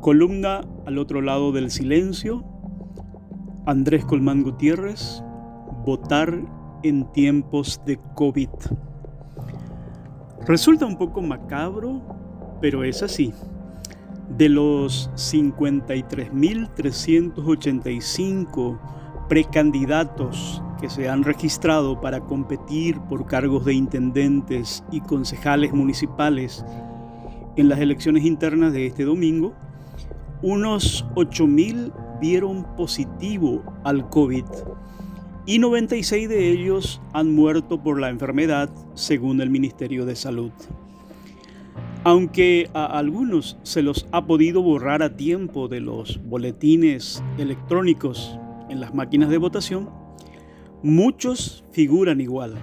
Columna al otro lado del silencio. Andrés Colmán Gutiérrez. Votar en tiempos de COVID. Resulta un poco macabro, pero es así. De los 53.385 precandidatos que se han registrado para competir por cargos de intendentes y concejales municipales en las elecciones internas de este domingo, unos 8.000 vieron positivo al COVID y 96 de ellos han muerto por la enfermedad, según el Ministerio de Salud. Aunque a algunos se los ha podido borrar a tiempo de los boletines electrónicos en las máquinas de votación, muchos figuran igual,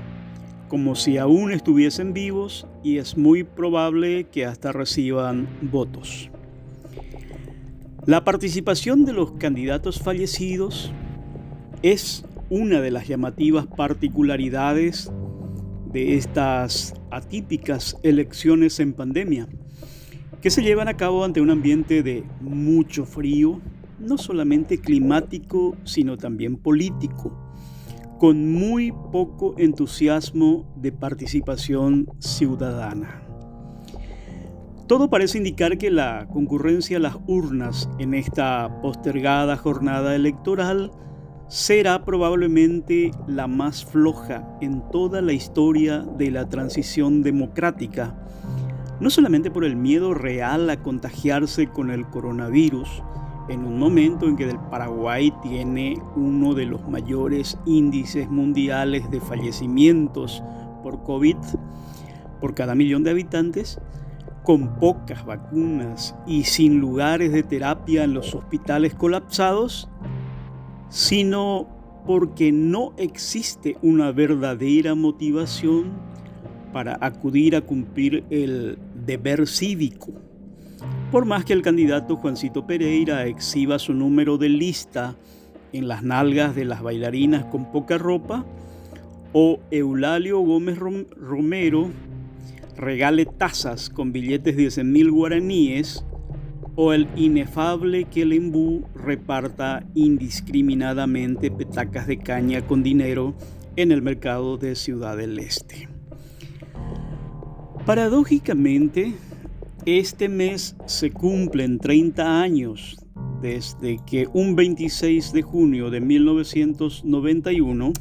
como si aún estuviesen vivos y es muy probable que hasta reciban votos. La participación de los candidatos fallecidos es una de las llamativas particularidades de estas atípicas elecciones en pandemia, que se llevan a cabo ante un ambiente de mucho frío, no solamente climático, sino también político, con muy poco entusiasmo de participación ciudadana. Todo parece indicar que la concurrencia a las urnas en esta postergada jornada electoral será probablemente la más floja en toda la historia de la transición democrática, no solamente por el miedo real a contagiarse con el coronavirus, en un momento en que el Paraguay tiene uno de los mayores índices mundiales de fallecimientos por COVID por cada millón de habitantes, con pocas vacunas y sin lugares de terapia en los hospitales colapsados, sino porque no existe una verdadera motivación para acudir a cumplir el deber cívico. Por más que el candidato Juancito Pereira exhiba su número de lista en las nalgas de las bailarinas con poca ropa, o Eulalio Gómez Romero regale tazas con billetes de 10 mil guaraníes o el inefable que el embú reparta indiscriminadamente petacas de caña con dinero en el mercado de Ciudad del Este. Paradójicamente, este mes se cumplen 30 años desde que un 26 de junio de 1991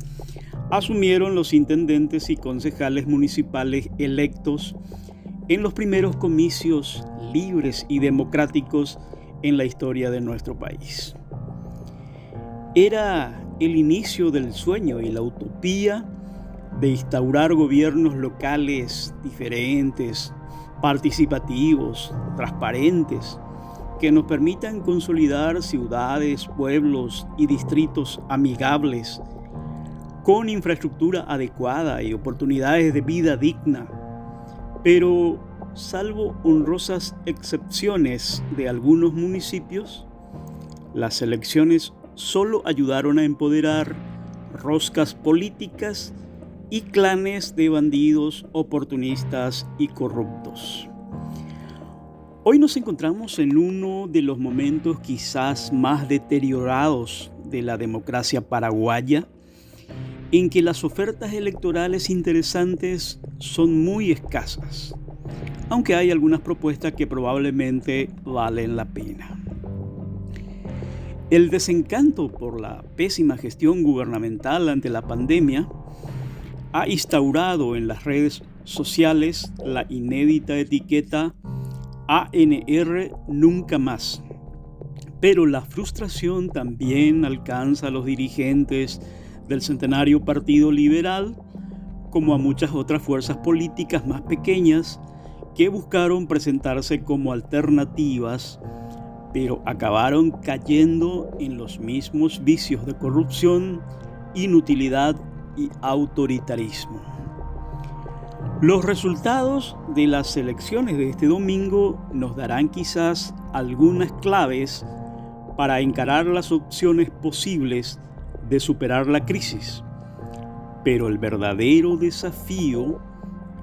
asumieron los intendentes y concejales municipales electos en los primeros comicios libres y democráticos en la historia de nuestro país. Era el inicio del sueño y la utopía de instaurar gobiernos locales diferentes, participativos, transparentes, que nos permitan consolidar ciudades, pueblos y distritos amigables con infraestructura adecuada y oportunidades de vida digna. Pero, salvo honrosas excepciones de algunos municipios, las elecciones solo ayudaron a empoderar roscas políticas y clanes de bandidos, oportunistas y corruptos. Hoy nos encontramos en uno de los momentos quizás más deteriorados de la democracia paraguaya, en que las ofertas electorales interesantes son muy escasas, aunque hay algunas propuestas que probablemente valen la pena. El desencanto por la pésima gestión gubernamental ante la pandemia ha instaurado en las redes sociales la inédita etiqueta ANR Nunca Más. Pero la frustración también alcanza a los dirigentes del centenario Partido Liberal, como a muchas otras fuerzas políticas más pequeñas que buscaron presentarse como alternativas, pero acabaron cayendo en los mismos vicios de corrupción, inutilidad y autoritarismo. Los resultados de las elecciones de este domingo nos darán quizás algunas claves para encarar las opciones posibles de superar la crisis. Pero el verdadero desafío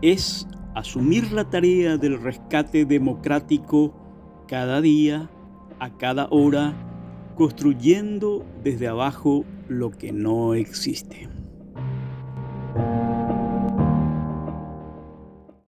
es asumir la tarea del rescate democrático cada día a cada hora construyendo desde abajo lo que no existe.